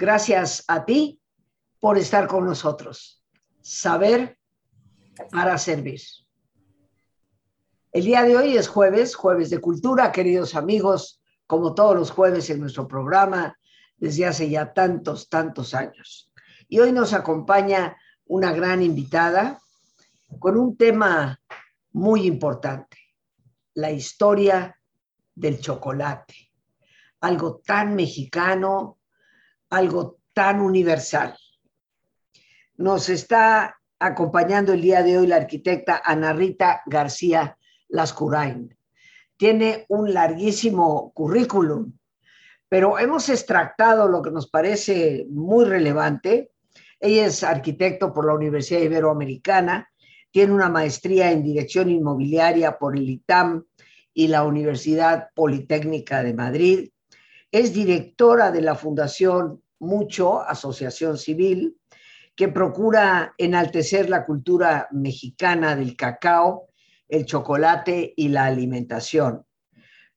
Gracias a ti por estar con nosotros. Saber para servir. El día de hoy es jueves, jueves de cultura, queridos amigos, como todos los jueves en nuestro programa desde hace ya tantos, tantos años. Y hoy nos acompaña una gran invitada con un tema muy importante, la historia del chocolate, algo tan mexicano, algo tan universal. Nos está acompañando el día de hoy la arquitecta Ana Rita García Lascurain. Tiene un larguísimo currículum, pero hemos extractado lo que nos parece muy relevante. Ella es arquitecto por la Universidad Iberoamericana, tiene una maestría en dirección inmobiliaria por el ITAM y la Universidad Politécnica de Madrid. Es directora de la Fundación Mucho, Asociación Civil, que procura enaltecer la cultura mexicana del cacao, el chocolate y la alimentación.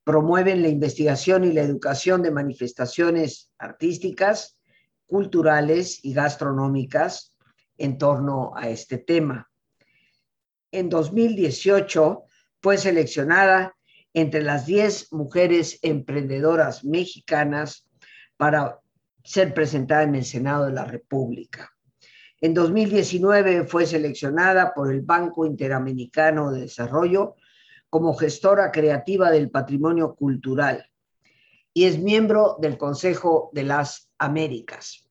Promueven la investigación y la educación de manifestaciones artísticas, culturales y gastronómicas en torno a este tema. En 2018 fue seleccionada entre las 10 mujeres emprendedoras mexicanas para ser presentada en el Senado de la República. En 2019 fue seleccionada por el Banco Interamericano de Desarrollo como gestora creativa del patrimonio cultural y es miembro del Consejo de las Américas.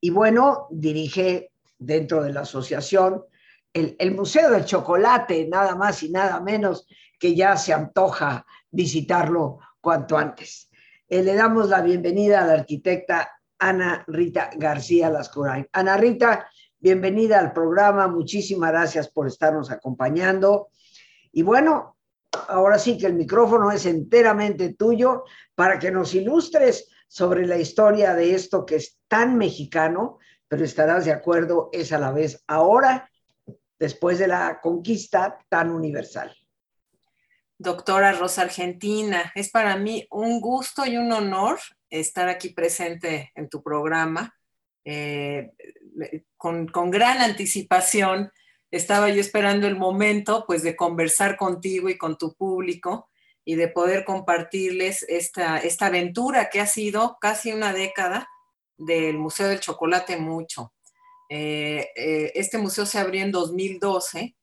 Y bueno, dirige dentro de la asociación el, el Museo del Chocolate, nada más y nada menos, que ya se antoja visitarlo cuanto antes. Eh, le damos la bienvenida a la arquitecta Ana Rita García Lascurain. Ana Rita, bienvenida al programa, muchísimas gracias por estarnos acompañando. Y bueno, ahora sí que el micrófono es enteramente tuyo para que nos ilustres sobre la historia de esto que es tan mexicano, pero estarás de acuerdo, es a la vez ahora, después de la conquista, tan universal doctora Rosa Argentina. Es para mí un gusto y un honor estar aquí presente en tu programa. Eh, con, gran anticipación estaba yo esperando el momento pues de conversar contigo y con tu público y de poder compartirles esta, esta aventura que ha sido casi una década del Museo del Chocolate Mucho. Eh, eh, este museo se abrió en 2012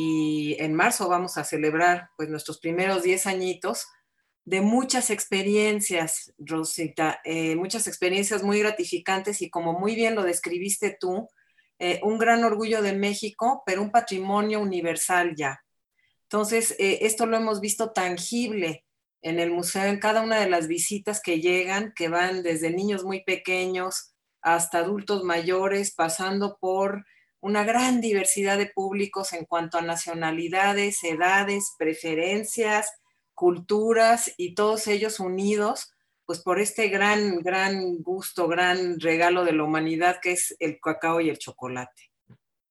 y en marzo vamos a celebrar pues nuestros primeros 10 añitos de muchas experiencias, Rosita, eh, muchas experiencias muy gratificantes y como muy bien lo describiste tú, eh, un gran orgullo de México, pero un patrimonio universal ya. Entonces, eh, esto lo hemos visto tangible en el museo, en cada una de las visitas que llegan, que van desde niños muy pequeños hasta adultos mayores, pasando por una gran diversidad de públicos en cuanto a nacionalidades, edades, preferencias, culturas y todos ellos unidos pues por este gran, gran gusto, gran regalo de la humanidad que es el cacao y el chocolate.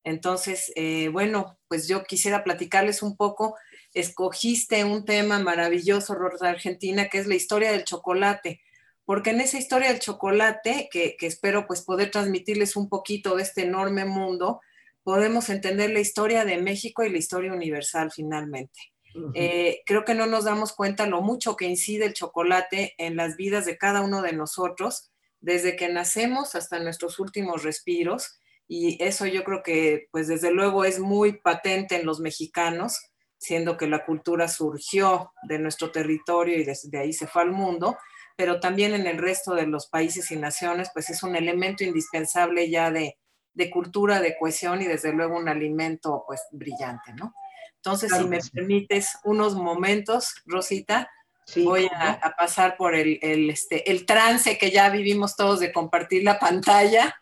Entonces, eh, bueno, pues yo quisiera platicarles un poco. Escogiste un tema maravilloso, Rosa Argentina, que es la historia del chocolate porque en esa historia del chocolate, que, espero pues poder transmitirles un poquito de este enorme mundo, podemos entender la historia de México y la historia universal finalmente. Eh, creo que no nos damos cuenta lo mucho que incide el chocolate en las vidas de cada uno de nosotros, desde que nacemos hasta nuestros últimos respiros, y eso yo creo que pues desde luego es muy patente en los mexicanos, siendo que la cultura surgió de nuestro territorio y desde ahí se fue al mundo, pero también en el resto de los países y naciones, pues es un elemento indispensable ya de, cultura, de cohesión y desde luego un alimento pues brillante, ¿no? Entonces, si me permites unos momentos, Rosita, voy a, pasar por el, este, el trance que ya vivimos todos de compartir la pantalla,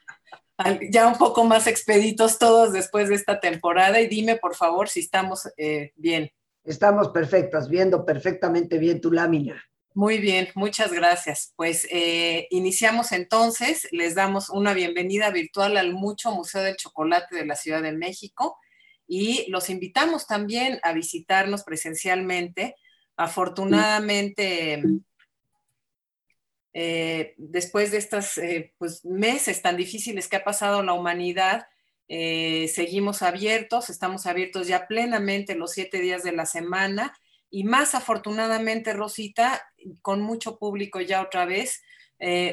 ya un poco más expeditos todos después de esta temporada y dime por favor si estamos eh, bien. Estamos perfectas, viendo perfectamente bien tu lámina. Muy bien, muchas gracias. Pues eh, iniciamos entonces, les damos una bienvenida virtual al Mucho Museo del Chocolate de la Ciudad de México y los invitamos también a visitarnos presencialmente. Afortunadamente, eh, después de estos eh, pues, meses tan difíciles que ha pasado la humanidad, seguimos abiertos, estamos abiertos ya plenamente los siete días de la semana y más afortunadamente, Rosita, con mucho público ya otra vez.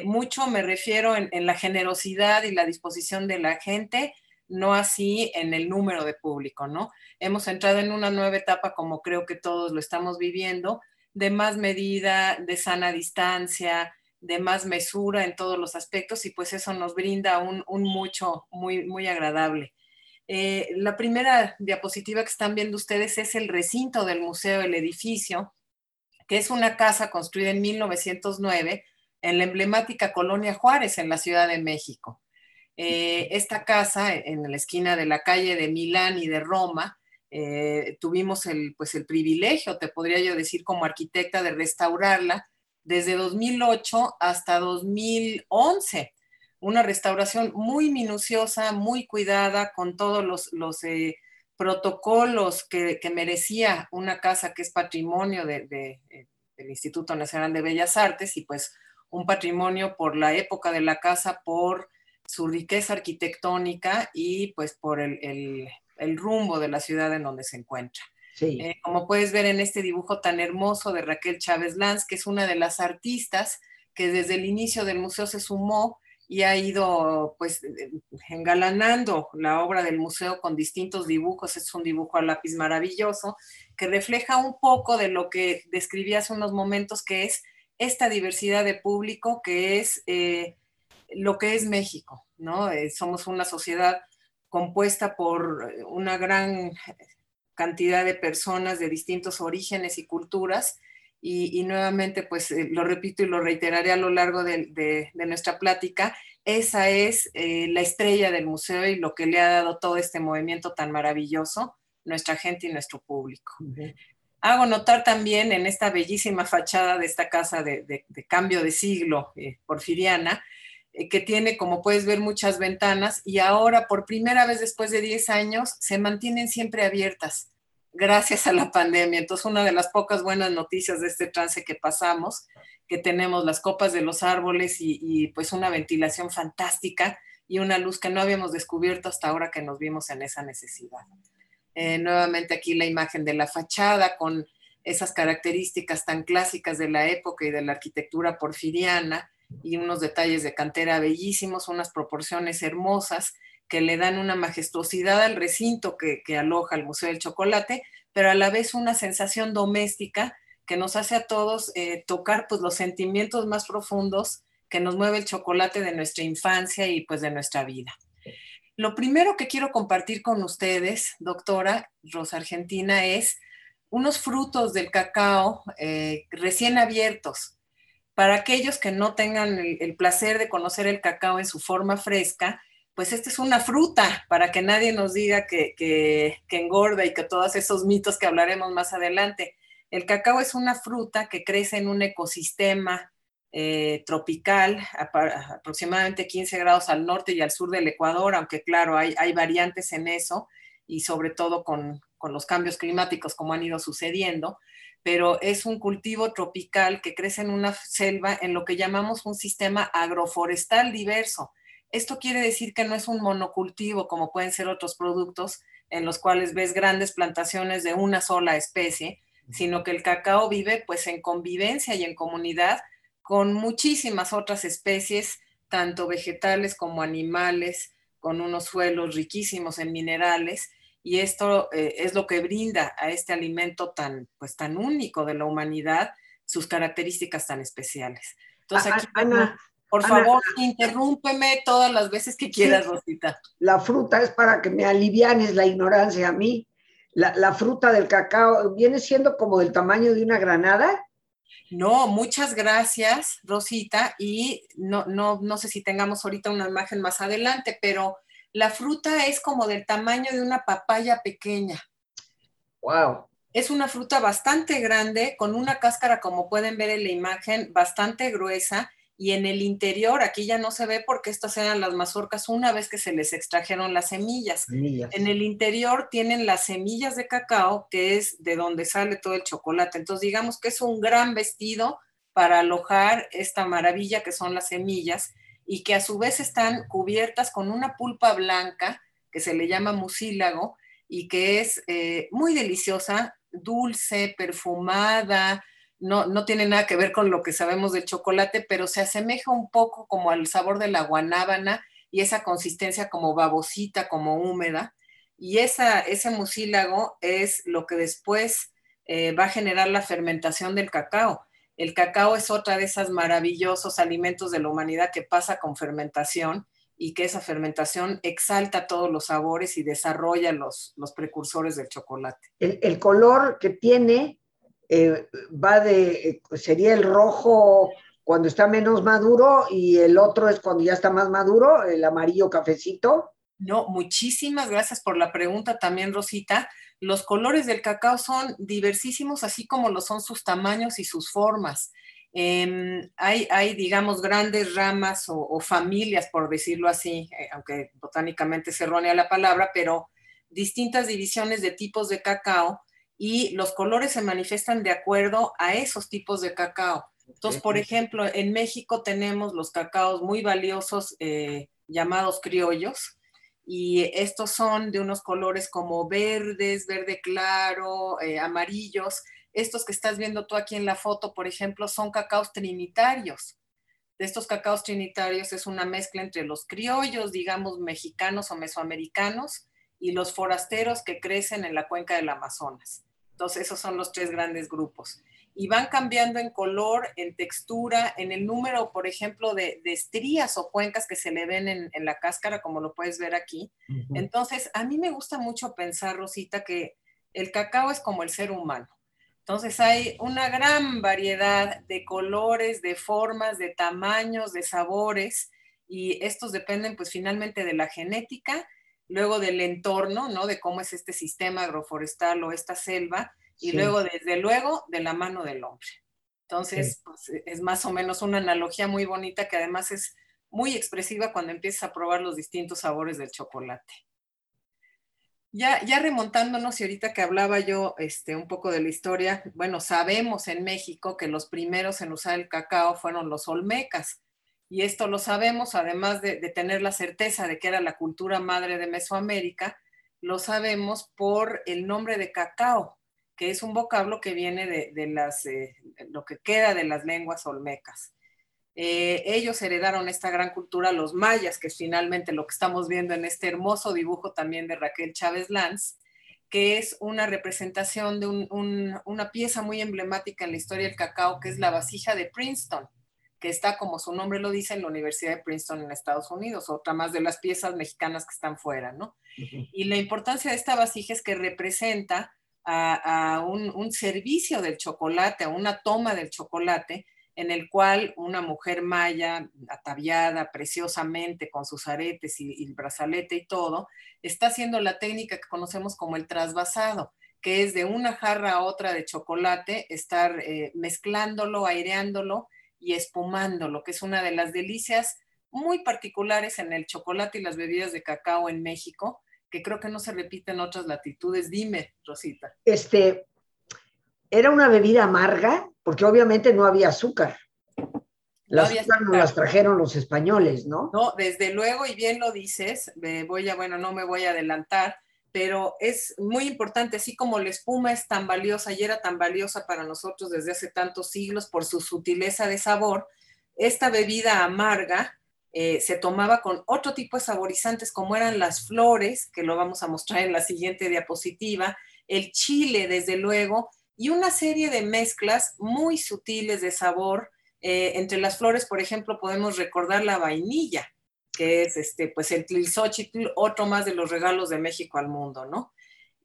mucho me refiero en, en, la generosidad y la disposición de la gente, no así en el número de público, ¿no? Hemos entrado en una nueva etapa, como creo que todos lo estamos viviendo, de más medida, de sana distancia, de más mesura en todos los aspectos y pues eso nos brinda un, mucho muy, muy agradable. Eh, la primera diapositiva que están viendo ustedes es el recinto del museo, el edificio, que es una casa construida en 1909 en la emblemática colonia Juárez, en la Ciudad de México. Eh, esta casa, en la esquina de la calle de Milán y de Roma, eh, tuvimos el, pues el privilegio, te podría yo decir como arquitecta, de restaurarla desde 2008 hasta 2011. Una restauración muy minuciosa, muy cuidada, con todos los, eh, protocolos que, merecía una casa que es patrimonio de, eh, del Instituto Nacional de Bellas Artes y pues un patrimonio por la época de la casa, por su riqueza arquitectónica y pues por el rumbo de la ciudad en donde se encuentra. Eh, como puedes ver en este dibujo tan hermoso de Raquel Chávez Lanz, que es una de las artistas que desde el inicio del museo se sumó y ha ido pues eh, engalanando la obra del museo con distintos dibujos. Es un dibujo a lápiz maravilloso que refleja un poco de lo que describí hace unos momentos, que es esta diversidad de público que es eh, lo que es México, ¿no? somos una sociedad compuesta por una gran cantidad de personas de distintos orígenes y culturas. Y, nuevamente, pues eh, lo repito y lo reiteraré a lo largo de, nuestra plática, esa es eh, la estrella del museo y lo que le ha dado todo este movimiento tan maravilloso, nuestra gente y nuestro público. Hago notar también en esta bellísima fachada de esta casa de, cambio de siglo eh, porfiriana, que tiene, como puedes ver, muchas ventanas y ahora por primera vez después de 10 años se mantienen siempre abiertas gracias a la pandemia. Entonces, una de las pocas buenas noticias de este trance que pasamos, que tenemos las copas de los árboles y, pues una ventilación fantástica y una luz que no habíamos descubierto hasta ahora que nos vimos en esa necesidad. Eh, nuevamente aquí la imagen de la fachada con esas características tan clásicas de la época y de la arquitectura porfiriana y unos detalles de cantera bellísimos, unas proporciones hermosas que le dan una majestuosidad al recinto que, aloja el Museo del Chocolate, pero a la vez una sensación doméstica que nos hace a todos eh, tocar pues, los sentimientos más profundos que nos mueve el chocolate de nuestra infancia y pues de nuestra vida. Lo primero que quiero compartir con ustedes, doctora Rosa Argentina, es unos frutos del cacao eh, recién abiertos para aquellos que no tengan el, placer de conocer el cacao en su forma fresca, pues esta es una fruta, para que nadie nos diga que, engorda y que todos esos mitos que hablaremos más adelante. El cacao es una fruta que crece en un ecosistema eh, tropical, aproximadamente 15 grados al norte y al sur del Ecuador, aunque claro, hay, variantes en eso y sobre todo con, con los cambios climáticos como han ido sucediendo pero es un cultivo tropical que crece en una selva en lo que llamamos un sistema agroforestal diverso. Esto quiere decir que no es un monocultivo como pueden ser otros productos en los cuales ves grandes plantaciones de una sola especie, sino que el cacao vive pues en convivencia y en comunidad con muchísimas otras especies, tanto vegetales como animales, con unos suelos riquísimos en minerales y esto eh, es lo que brinda a este alimento tan, pues, tan único de la humanidad sus características tan especiales. Entonces, aquí, Ana, por favor, interrúmpeme todas las veces que quieras, Rosita. La fruta es para que me alivianes la ignorancia a mí. La, la, fruta del cacao viene siendo como del tamaño de una granada. No, muchas gracias, Rosita. Y no, no, no sé si tengamos ahorita una imagen más adelante, pero la fruta es como del tamaño de una papaya pequeña. Wow. Es una fruta bastante grande, con una cáscara, como pueden ver en la imagen, bastante gruesa. Y en el interior, aquí ya no se ve porque estas eran las mazorcas una vez que se les extrajeron las semillas. semillas. En el interior tienen las semillas de cacao, que es de donde sale todo el chocolate. Entonces, digamos que es un gran vestido para alojar esta maravilla que son las semillas y que a su vez están cubiertas con una pulpa blanca que se le llama mucílago y que es eh, muy deliciosa, dulce, perfumada, no, no, tiene nada que ver con lo que sabemos del chocolate, pero se asemeja un poco como al sabor de la guanábana y esa consistencia como babosita, como húmeda. Y esa, ese mucílago es lo que después eh, va a generar la fermentación del cacao. El cacao es otra de esos maravillosos alimentos de la humanidad que pasa con fermentación y que esa fermentación exalta todos los sabores y desarrolla los, los precursores del chocolate. El, color que tiene eh, va de, sería el rojo cuando está menos maduro y el otro es cuando ya está más maduro, el amarillo cafecito. No, muchísimas gracias por la pregunta también, Rosita. Los colores del cacao son diversísimos, así como lo son sus tamaños y sus formas. Em, hay, hay, digamos, grandes ramas o, familias, por decirlo así, eh, aunque botánicamente se errónea la palabra, pero distintas divisiones de tipos de cacao y los colores se manifiestan de acuerdo a esos tipos de cacao. Entonces, por ejemplo, en México tenemos los cacaos muy valiosos eh, llamados criollos y estos son de unos colores como verdes, verde claro, eh, amarillos. Estos que estás viendo tú aquí en la foto, por ejemplo, son cacaos trinitarios. De estos cacaos trinitarios es una mezcla entre los criollos, digamos, mexicanos o mesoamericanos, y los forasteros que crecen en la cuenca del Amazonas. Entonces, esos son los tres grandes grupos y van cambiando en color, en textura, en el número, por ejemplo, de, estrías o cuencas que se le ven en, la cáscara, como lo puedes ver aquí. Entonces, a mí me gusta mucho pensar, Rosita, que el cacao es como el ser humano. Entonces, hay una gran variedad de colores, de formas, de tamaños, de sabores, y estos dependen, pues, finalmente de la genética, luego del entorno, ¿no? De cómo es este sistema agroforestal o esta selva, y luego, desde luego, de la mano del hombre. Entonces, pues, es más o menos una analogía muy bonita que además es muy expresiva cuando empiezas a probar los distintos sabores del chocolate. Ya, ya remontándonos, y ahorita que hablaba yo este, un poco de la historia, bueno, sabemos en México que los primeros en usar el cacao fueron los olmecas. Y esto lo sabemos, además de, tener la certeza de que era la cultura madre de Mesoamérica, lo sabemos por el nombre de cacao, que es un vocablo que viene de, las, eh, lo que queda de las lenguas olmecas. Eh, ellos heredaron esta gran cultura, los mayas, que es finalmente lo que estamos viendo en este hermoso dibujo también de Raquel Chávez Lanz, que es una representación de una pieza muy emblemática en la historia del cacao, que es la vasija de Princeton, que está, como su nombre lo dice, en la Universidad de Princeton en Estados Unidos, otra más de las piezas mexicanas que están fuera, ¿no? Y la importancia de esta vasija es que representa a, un, servicio del chocolate, a una toma del chocolate, en el cual una mujer maya, ataviada preciosamente con sus aretes y, el brazalete y todo, está haciendo la técnica que conocemos como el trasvasado, que es de una jarra a otra de chocolate, estar eh, mezclándolo, aireándolo y espumándolo, que es una de las delicias muy particulares en el chocolate y las bebidas de cacao en México, que creo que no se repite en otras latitudes. Dime, Rosita. Este, era una bebida amarga, porque obviamente no había azúcar. Las azúcar no las trajeron los españoles, ¿no? No, desde luego, y bien lo dices, voy a, bueno, no me voy a adelantar, pero es muy importante, así como la espuma es tan valiosa y era tan valiosa para nosotros desde hace tantos siglos por su sutileza de sabor, esta bebida amarga eh, se tomaba con otro tipo de saborizantes como eran las flores, que lo vamos a mostrar en la siguiente diapositiva, el chile, desde luego, y una serie de mezclas muy sutiles de sabor. Eh, entre las flores, por ejemplo, podemos recordar la vainilla, que es este, pues el tlilxochitl, otro más de los regalos de México al mundo, ¿no?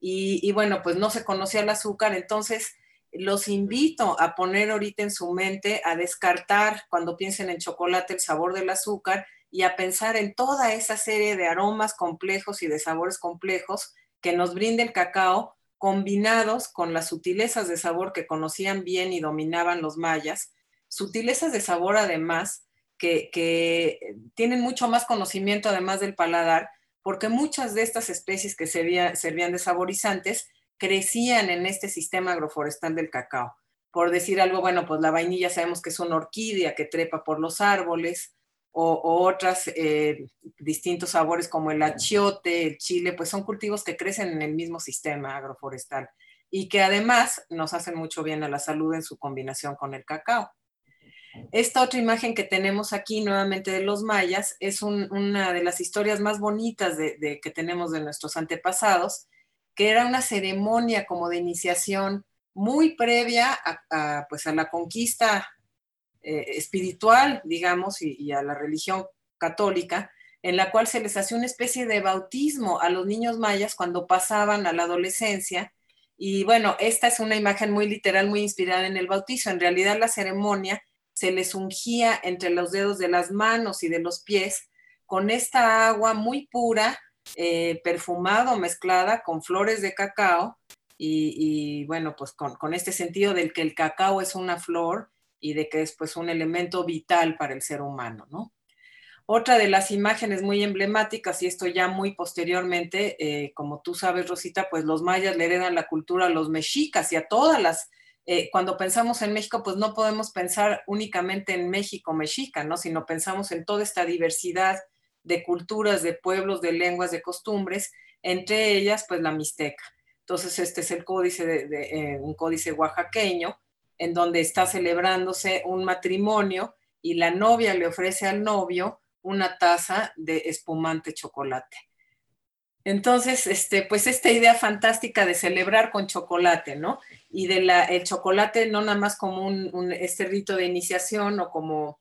Y, y bueno, pues no se conocía el azúcar, entonces los invito a poner ahorita en su mente, a descartar cuando piensen en chocolate el sabor del azúcar y a pensar en toda esa serie de aromas complejos y de sabores complejos que nos brinda el cacao, combinados con las sutilezas de sabor que conocían bien y dominaban los mayas, sutilezas de sabor además que, tienen mucho más conocimiento además del paladar, porque muchas de estas especies que servían de saborizantes crecían en este sistema agroforestal del cacao. por decir algo, bueno, pues la vainilla sabemos que es una orquídea que trepa por los árboles, o, otras eh, distintos sabores como el achiote, el chile, pues son cultivos que crecen en el mismo sistema agroforestal y que además nos hacen mucho bien a la salud en su combinación con el cacao. Esta otra imagen que tenemos aquí nuevamente de los mayas es una de las historias más bonitas que tenemos de nuestros antepasados, que era una ceremonia como de iniciación muy previa a, pues a la conquista eh, espiritual, digamos, y, a la religión católica, en la cual se les hacía una especie de bautismo a los niños mayas cuando pasaban a la adolescencia. Y bueno, esta es una imagen muy literal, muy inspirada en el bautizo. En realidad la ceremonia se les ungía entre los dedos de las manos y de los pies con esta agua muy pura, eh, perfumada o mezclada con flores de cacao. Y, bueno, pues con, con, este sentido del que el cacao es una flor y de que es pues un elemento vital para el ser humano, ¿no? Otra de las imágenes muy emblemáticas, y esto ya muy posteriormente, eh, como tú sabes, Rosita, pues los mayas le heredan la cultura a los mexicas y a todas las, eh, cuando pensamos en México, pues no podemos pensar únicamente en México mexica, ¿no? Sino pensamos en toda esta diversidad de culturas, de pueblos, de lenguas, de costumbres, entre ellas, pues la mixteca. Entonces, este es el códice de, eh, un códice oaxaqueño, en donde está celebrándose un matrimonio y la novia le ofrece al novio una taza de espumante chocolate. Entonces, este, pues esta idea fantástica de celebrar con chocolate, ¿no? Y de la, el chocolate no nada más como un, este rito de iniciación o como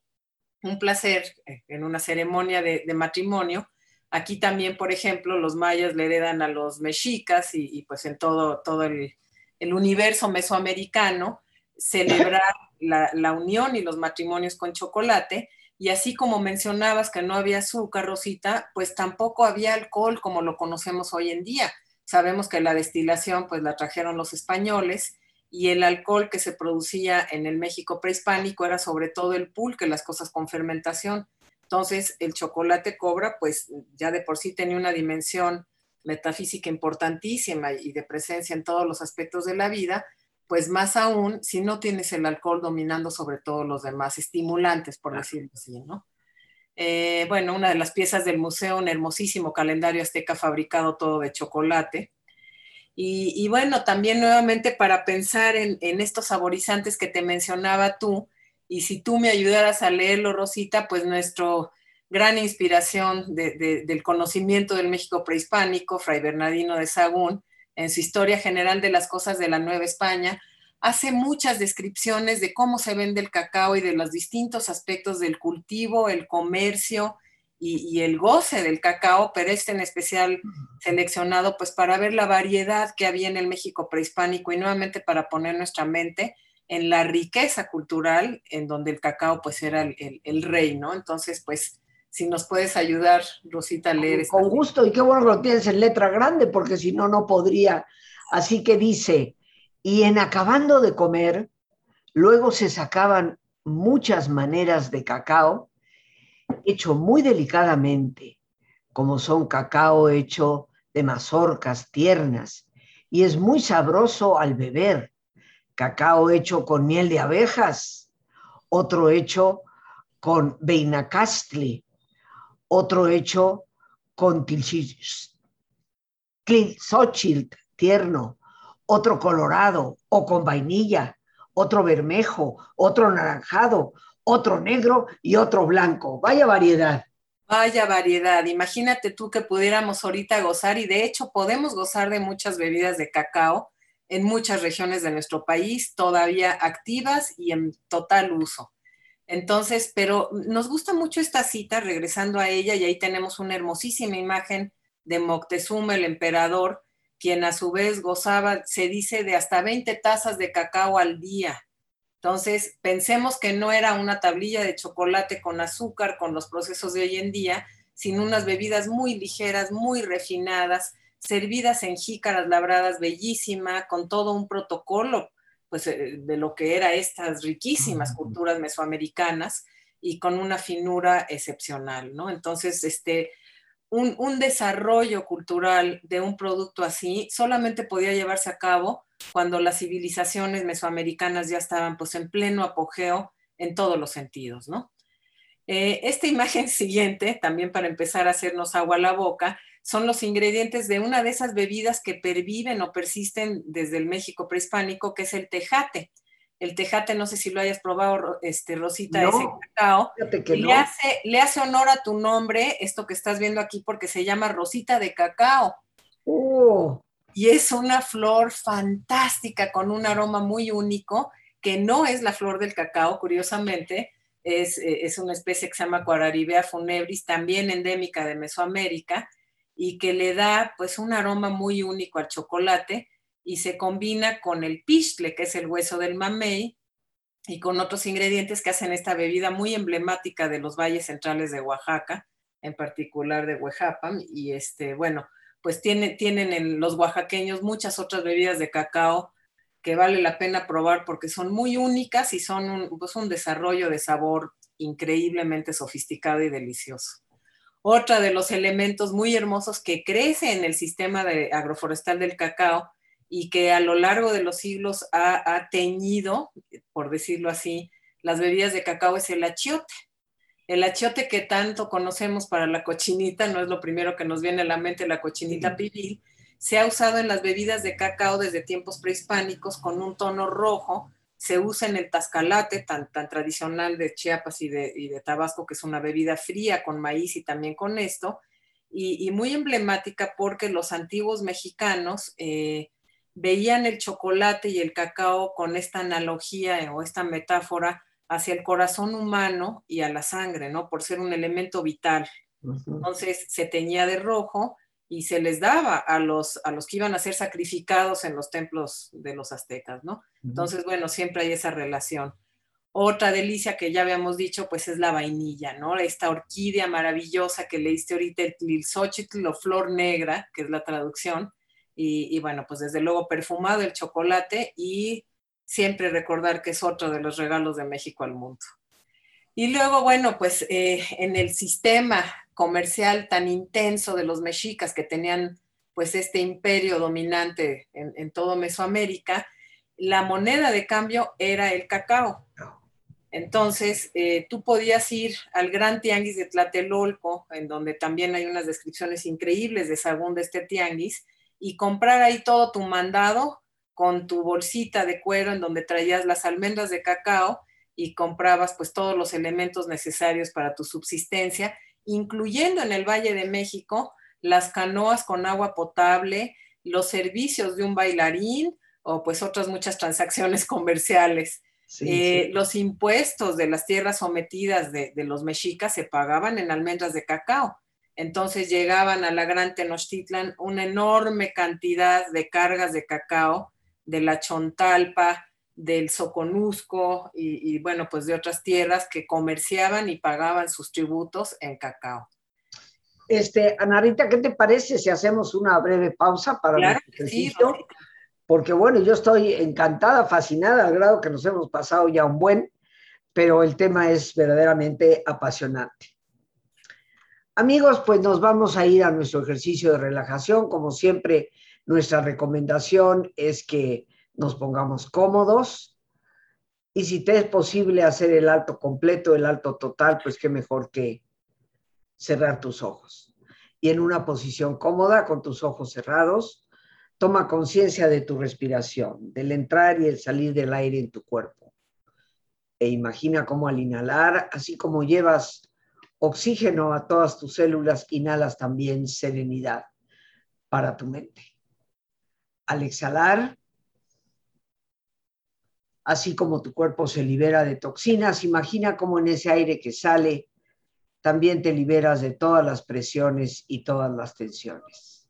un placer eh, en una ceremonia de, matrimonio. Aquí también, por ejemplo, los mayas le heredan a los mexicas y, pues en todo, todo el, el universo mesoamericano celebrar la, unión y los matrimonios con chocolate. Y así como mencionabas que no había azúcar, Rosita, pues tampoco había alcohol como lo conocemos hoy en día. Sabemos que la destilación pues la trajeron los españoles y el alcohol que se producía en el México prehispánico era sobre todo el pulque, las cosas con fermentación. Entonces el chocolate cobra pues ya de por sí tenía una dimensión metafísica importantísima y de presencia en todos los aspectos de la vida, pues más aún si no tienes el alcohol dominando sobre todos los demás estimulantes, por decirlo así, ¿no? Eh, bueno, una de las piezas del museo, un hermosísimo calendario azteca fabricado todo de chocolate. Y, bueno, también nuevamente para pensar en, estos saborizantes que te mencionaba tú, y si tú me ayudaras a leerlo, Rosita, pues nuestro gran inspiración del conocimiento del México prehispánico, Fray Bernardino de Sagún, en su historia general de las cosas de la Nueva España, hace muchas descripciones de cómo se vende el cacao y de los distintos aspectos del cultivo, el comercio y, el goce del cacao, pero este en especial seleccionado pues para ver la variedad que había en el México prehispánico y nuevamente para poner nuestra mente en la riqueza cultural en donde el cacao pues era el, el rey, ¿no? Entonces pues si nos puedes ayudar, Rosita, a leer. Con gusto, y qué bueno que lo tienes en letra grande, porque si no, no podría. Así que dice, y en acabando de comer, luego se sacaban muchas maneras de cacao, hecho muy delicadamente, como son cacao hecho de mazorcas tiernas, y es muy sabroso al beber, cacao hecho con miel de abejas, otro hecho con beinacastli, otro hecho con Xochitl tierno, otro colorado o con vainilla, otro bermejo, otro naranjado, otro negro y otro blanco. Vaya variedad. Vaya variedad. Imagínate tú que pudiéramos ahorita gozar y de hecho podemos gozar de muchas bebidas de cacao en muchas regiones de nuestro país todavía activas y en total uso. Entonces, pero nos gusta mucho esta cita, regresando a ella, y ahí tenemos una hermosísima imagen de Moctezuma, el emperador, quien a su vez gozaba, se dice, de hasta 20 tazas de cacao al día. Entonces, pensemos que no era una tablilla de chocolate con azúcar, con los procesos de hoy en día, sino unas bebidas muy ligeras, muy refinadas, servidas en jícaras labradas bellísima, con todo un protocolo pues, eh, de lo que eran estas riquísimas culturas mesoamericanas y con una finura excepcional, ¿no? Entonces, este, un, desarrollo cultural de un producto así solamente podía llevarse a cabo cuando las civilizaciones mesoamericanas ya estaban pues en pleno apogeo en todos los sentidos, ¿no? Eh, esta imagen siguiente, también para empezar a hacernos agua a la boca, son los ingredientes de una de esas bebidas que perviven o persisten desde el México prehispánico, que es el tejate. El tejate, no sé si lo hayas probado, este, Rosita, ese cacao. le, hace, le hace honor a tu nombre, esto que estás viendo aquí, porque se llama Rosita de cacao. Oh. Y es una flor fantástica con un aroma muy único, que no es la flor del cacao, curiosamente, es, eh, es una especie que se llama Quararibea funebris, también endémica de Mesoamérica, y que le da pues un aroma muy único al chocolate y se combina con el pichle, que es el hueso del mamey, y con otros ingredientes que hacen esta bebida muy emblemática de los valles centrales de Oaxaca, en particular de Huejapam, y este, bueno, pues tiene, tienen en los oaxaqueños muchas otras bebidas de cacao que vale la pena probar porque son muy únicas y son un, pues un desarrollo de sabor increíblemente sofisticado y delicioso. Otra de los elementos muy hermosos que crece en el sistema de agroforestal del cacao y que a lo largo de los siglos ha, teñido, por decirlo así, las bebidas de cacao es el achiote. El achiote que tanto conocemos para la cochinita, no es lo primero que nos viene a la mente la cochinita pibil, se ha usado en las bebidas de cacao desde tiempos prehispánicos con un tono rojo. Se usa en el tascalate, tan, tan tradicional de Chiapas y de, y de, Tabasco, que es una bebida fría con maíz y también con esto, y, muy emblemática porque los antiguos mexicanos eh, veían el chocolate y el cacao con esta analogía o esta metáfora hacia el corazón humano y a la sangre, ¿no? Por ser un elemento vital. Entonces se teñía de rojo y se les daba a los, a los que iban a ser sacrificados en los templos de los aztecas, ¿no? Entonces, bueno, siempre hay esa relación. Otra delicia que ya habíamos dicho, pues es la vainilla, ¿no? Esta orquídea maravillosa que leíste ahorita, el Tlilxochitl o flor negra, que es la traducción, y, bueno, pues desde luego perfumado el chocolate y siempre recordar que es otro de los regalos de México al mundo. Y luego, bueno, pues eh, en el sistema comercial tan intenso de los mexicas que tenían pues este imperio dominante en, todo Mesoamérica, la moneda de cambio era el cacao. Entonces, eh, tú podías ir al gran tianguis de Tlatelolco, en donde también hay unas descripciones increíbles de Sagún de este tianguis, y comprar ahí todo tu mandado con tu bolsita de cuero en donde traías las almendras de cacao y comprabas pues todos los elementos necesarios para tu subsistencia, incluyendo en el Valle de México las canoas con agua potable, los servicios de un bailarín o pues otras muchas transacciones comerciales. Eh, los impuestos de las tierras sometidas de, de, los mexicas se pagaban en almendras de cacao. Entonces llegaban a la Gran Tenochtitlan una enorme cantidad de cargas de cacao de la Chontalpa, del Soconusco y, bueno, pues de otras tierras que comerciaban y pagaban sus tributos en cacao. Este, Anarita, ¿qué te parece si hacemos una breve pausa para claro, el ejercicio? Porque bueno, yo estoy encantada, fascinada, al grado que nos hemos pasado ya un buen, pero el tema es verdaderamente apasionante. Amigos, pues nos vamos a ir a nuestro ejercicio de relajación. Como siempre, nuestra recomendación es que nos pongamos cómodos y si te es posible hacer el alto completo, el alto total, pues qué mejor que cerrar tus ojos. Y en una posición cómoda, con tus ojos cerrados, toma conciencia de tu respiración, del entrar y el salir del aire en tu cuerpo. E imagina cómo al inhalar, así como llevas oxígeno a todas tus células, inhalas también serenidad para tu mente. Al exhalar, así como tu cuerpo se libera de toxinas, imagina cómo en ese aire que sale también te liberas de todas las presiones y todas las tensiones.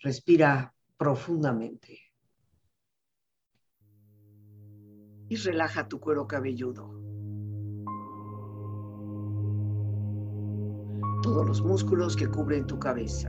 Respira profundamente. Y relaja tu cuero cabelludo. todos los músculos que cubren tu cabeza.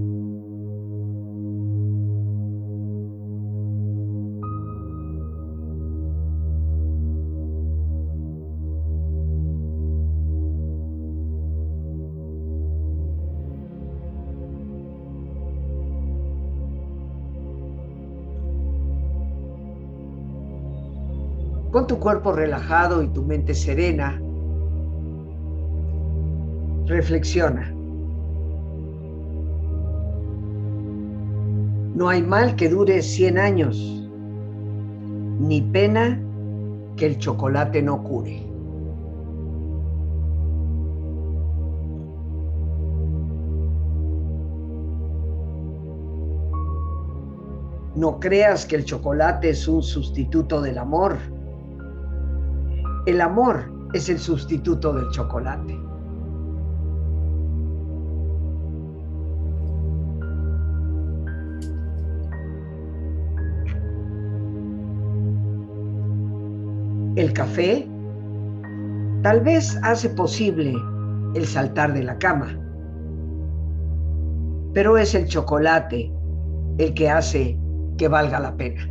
Con tu cuerpo relajado y tu mente serena, reflexiona. No hay mal que dure 100 años, ni pena que el chocolate no cure. No creas que el chocolate es un sustituto del amor. El amor es el sustituto del chocolate. El café tal vez hace posible el saltar de la cama, pero es el chocolate el que hace que valga la pena.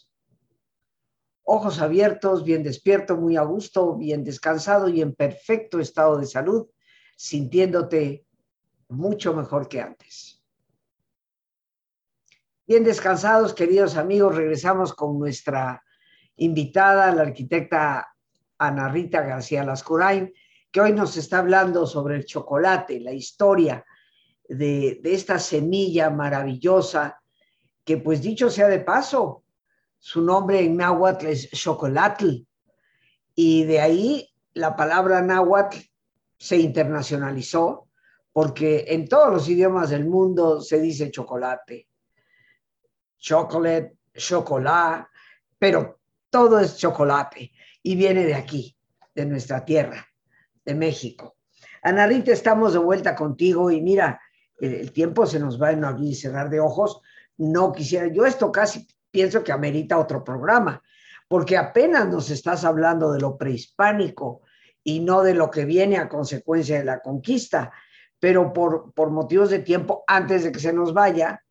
Ojos abiertos, bien despierto, muy a gusto, bien descansado y en perfecto estado de salud, sintiéndote mucho mejor que antes. Bien descansados, queridos amigos, regresamos con nuestra invitada, la arquitecta Ana Rita García Lascurain, que hoy nos está hablando sobre el chocolate, la historia de, de esta semilla maravillosa, que pues dicho sea de paso, su nombre en náhuatl es chocolatl, y de ahí la palabra náhuatl se internacionalizó, porque en todos los idiomas del mundo se dice chocolate chocolate, chocolate, pero todo es chocolate y viene de aquí, de nuestra tierra, de México. Ana Rita, estamos de vuelta contigo y mira, el tiempo se nos va en abrir y cerrar de ojos. No quisiera, yo esto casi pienso que amerita otro programa, porque apenas nos estás hablando de lo prehispánico y no de lo que viene a consecuencia de la conquista, pero por, por motivos de tiempo, antes de que se nos vaya,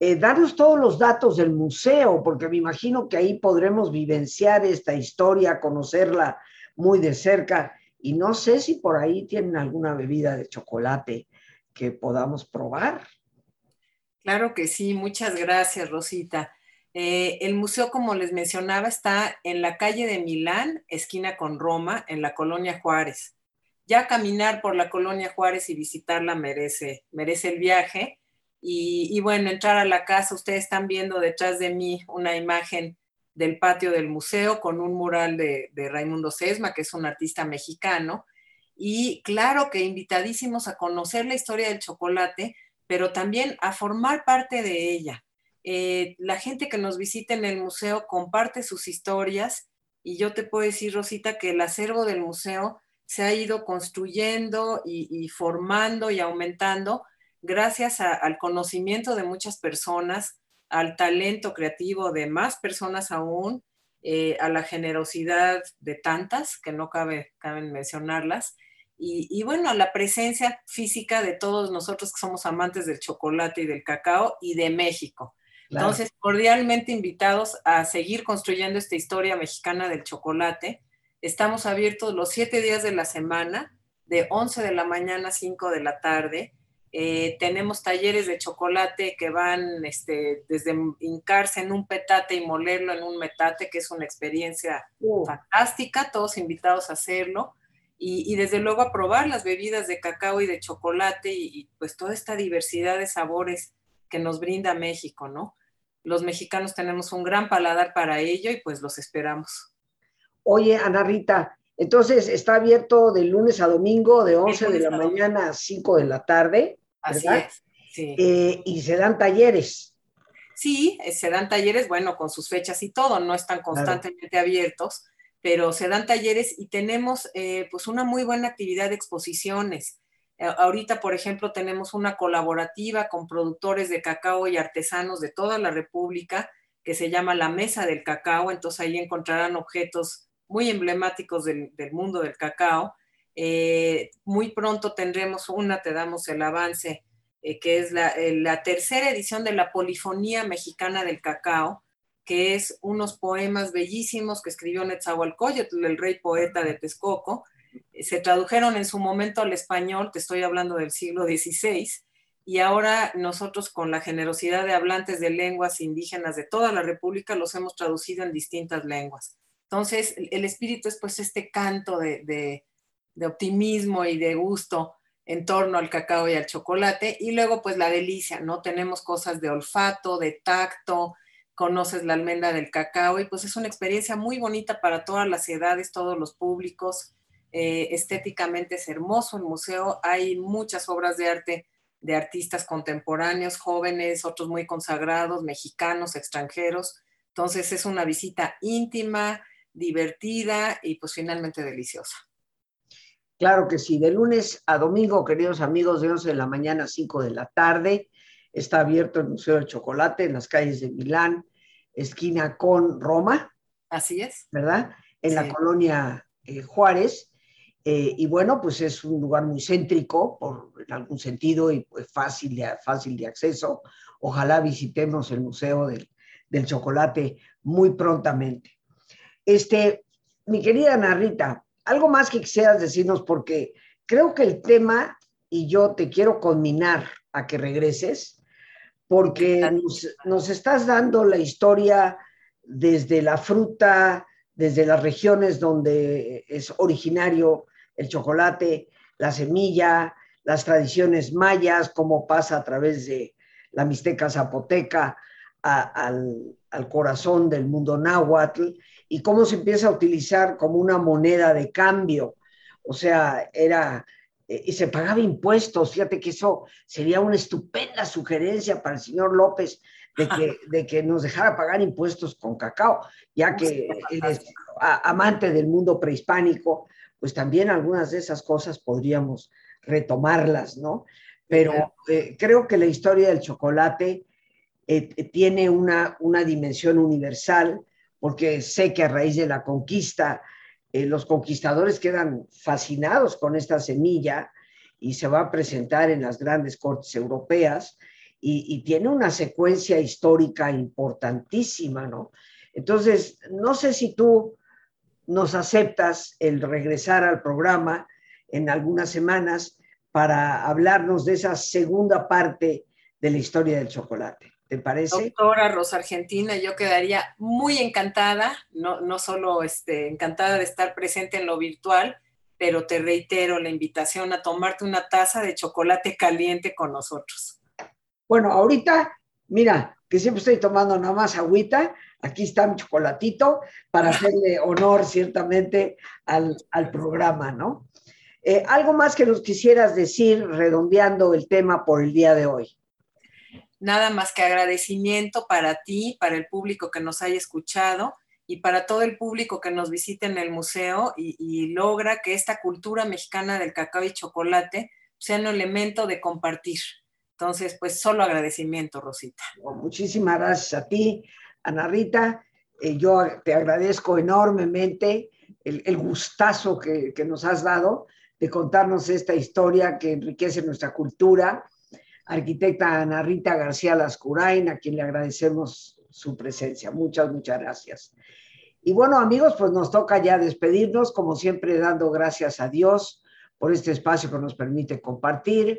eh, darnos todos los datos del museo, porque me imagino que ahí podremos vivenciar esta historia, conocerla muy de cerca. Y no sé si por ahí tienen alguna bebida de chocolate que podamos probar. Claro que sí, muchas gracias, Rosita. Eh, el museo, como les mencionaba, está en la calle de Milán, esquina con Roma, en la colonia Juárez. Ya caminar por la colonia Juárez y visitarla merece, merece el viaje. Y, bueno, entrar a la casa, ustedes están viendo detrás de mí una imagen del patio del museo con un mural de, de Raimundo Sesma, que es un artista mexicano. Y claro que invitadísimos a conocer la historia del chocolate, pero también a formar parte de ella. Eh, la gente que nos visita en el museo comparte sus historias y yo te puedo decir, Rosita, que el acervo del museo se ha ido construyendo y formando y aumentando gracias al conocimiento de muchas personas, al talento creativo de más personas aún, eh, a la generosidad de tantas, que no cabe caben mencionarlas, y, bueno, a la presencia física de todos nosotros que somos amantes del chocolate y del cacao y de México. Entonces, cordialmente invitados a seguir construyendo esta historia mexicana del chocolate. Estamos abiertos los siete días de la semana, de 11 de la mañana a 5 de la tarde eh, tenemos talleres de chocolate que van este, desde hincarse en un petate y molerlo en un metate, que es una experiencia uh. fantástica, todos invitados a hacerlo. Y, desde luego a probar las bebidas de cacao y de chocolate y, pues toda esta diversidad de sabores que nos brinda México, ¿no? Los mexicanos tenemos un gran paladar para ello y pues los esperamos. Oye, Ana Rita, entonces está abierto de lunes a domingo, de 11 de la mañana a 5 de la tarde. Así es. Eh, y se dan talleres. Sí, eh, se dan talleres, bueno, con sus fechas y todo, no están constantemente abiertos, pero se dan talleres y tenemos eh, pues una muy buena actividad de exposiciones. Ahorita, por ejemplo, tenemos una colaborativa con productores de cacao y artesanos de toda la República que se llama La Mesa del Cacao, entonces ahí encontrarán objetos muy emblemáticos del, mundo del cacao eh, muy pronto tendremos una, te damos el avance, eh, que es eh, la, tercera edición de la Polifonía Mexicana del Cacao, que es unos poemas bellísimos que escribió Netzahualcóyotl, el rey poeta de Texcoco. Se tradujeron en su momento al español, te estoy hablando del siglo XVI, y ahora nosotros con la generosidad de hablantes de lenguas indígenas de toda la República los hemos traducido en distintas lenguas. Entonces, el espíritu es pues este canto de, de optimismo y de gusto en torno al cacao y al chocolate. Y luego, pues la delicia, ¿no? Tenemos cosas de olfato, de tacto, conoces la almendra del cacao y pues es una experiencia muy bonita para todas las edades, todos los públicos. Eh, estéticamente es hermoso el museo, hay muchas obras de arte de artistas contemporáneos, jóvenes, otros muy consagrados, mexicanos, extranjeros. Entonces es una visita íntima, divertida y pues finalmente deliciosa. Claro que sí, de lunes a domingo, queridos amigos, de 11 de la mañana a 5 de la tarde. Está abierto el Museo del Chocolate en las calles de Milán, esquina con Roma. Así es. ¿Verdad? En la colonia eh, Juárez. Eh, y bueno, pues es un lugar muy céntrico, por, en algún sentido, y pues fácil de, fácil de acceso. Ojalá visitemos el Museo del, del Chocolate muy prontamente. Este, mi querida Narrita, algo más que quisieras decirnos, porque creo que el tema, y yo te quiero conminar a que regreses, porque nos, estás dando la historia desde la fruta, desde las regiones donde es originario el chocolate, la semilla, las tradiciones mayas, cómo pasa a través de la Mixteca Zapoteca al, corazón del mundo náhuatl y cómo se empieza a utilizar como una moneda de cambio. O sea, era eh, y se pagaba impuestos. Fíjate que eso sería una estupenda sugerencia para el señor López de que, de que nos dejara pagar impuestos con cacao, ya que es amante del mundo prehispánico, pues también algunas de esas cosas podríamos retomarlas, ¿no? Pero eh, creo que la historia del chocolate eh, tiene una, una dimensión universal, porque sé que a raíz de la conquista, eh, los conquistadores quedan fascinados con esta semilla y se va a presentar en las grandes cortes europeas y, tiene una secuencia histórica importantísima, ¿no? Entonces, no sé si tú nos aceptas el regresar al programa en algunas semanas para hablarnos de esa segunda parte de la historia del chocolate. ¿Te parece? Doctora Rosa Argentina, yo quedaría muy encantada, no, no solo este, encantada de estar presente en lo virtual, pero te reitero la invitación a tomarte una taza de chocolate caliente con nosotros. Bueno, ahorita, mira, que siempre estoy tomando nada más agüita, aquí está mi chocolatito para hacerle honor ciertamente al, programa, ¿no? Eh, algo más que nos quisieras decir redondeando el tema por el día de hoy nada más que agradecimiento para ti, para el público que nos haya escuchado y para todo el público que nos visite en el museo y, logra que esta cultura mexicana del cacao y chocolate sea un elemento de compartir. Entonces, pues solo agradecimiento, Rosita. Muchísimas gracias a ti, Ana Rita. Eh, yo te agradezco enormemente el, gustazo que, nos has dado de contarnos esta historia que enriquece nuestra cultura arquitecta Ana Rita García Lascurain, a quien le agradecemos su presencia. Muchas, muchas gracias. Y bueno, amigos, pues nos toca ya despedirnos, como siempre, dando gracias a Dios por este espacio que nos permite compartir.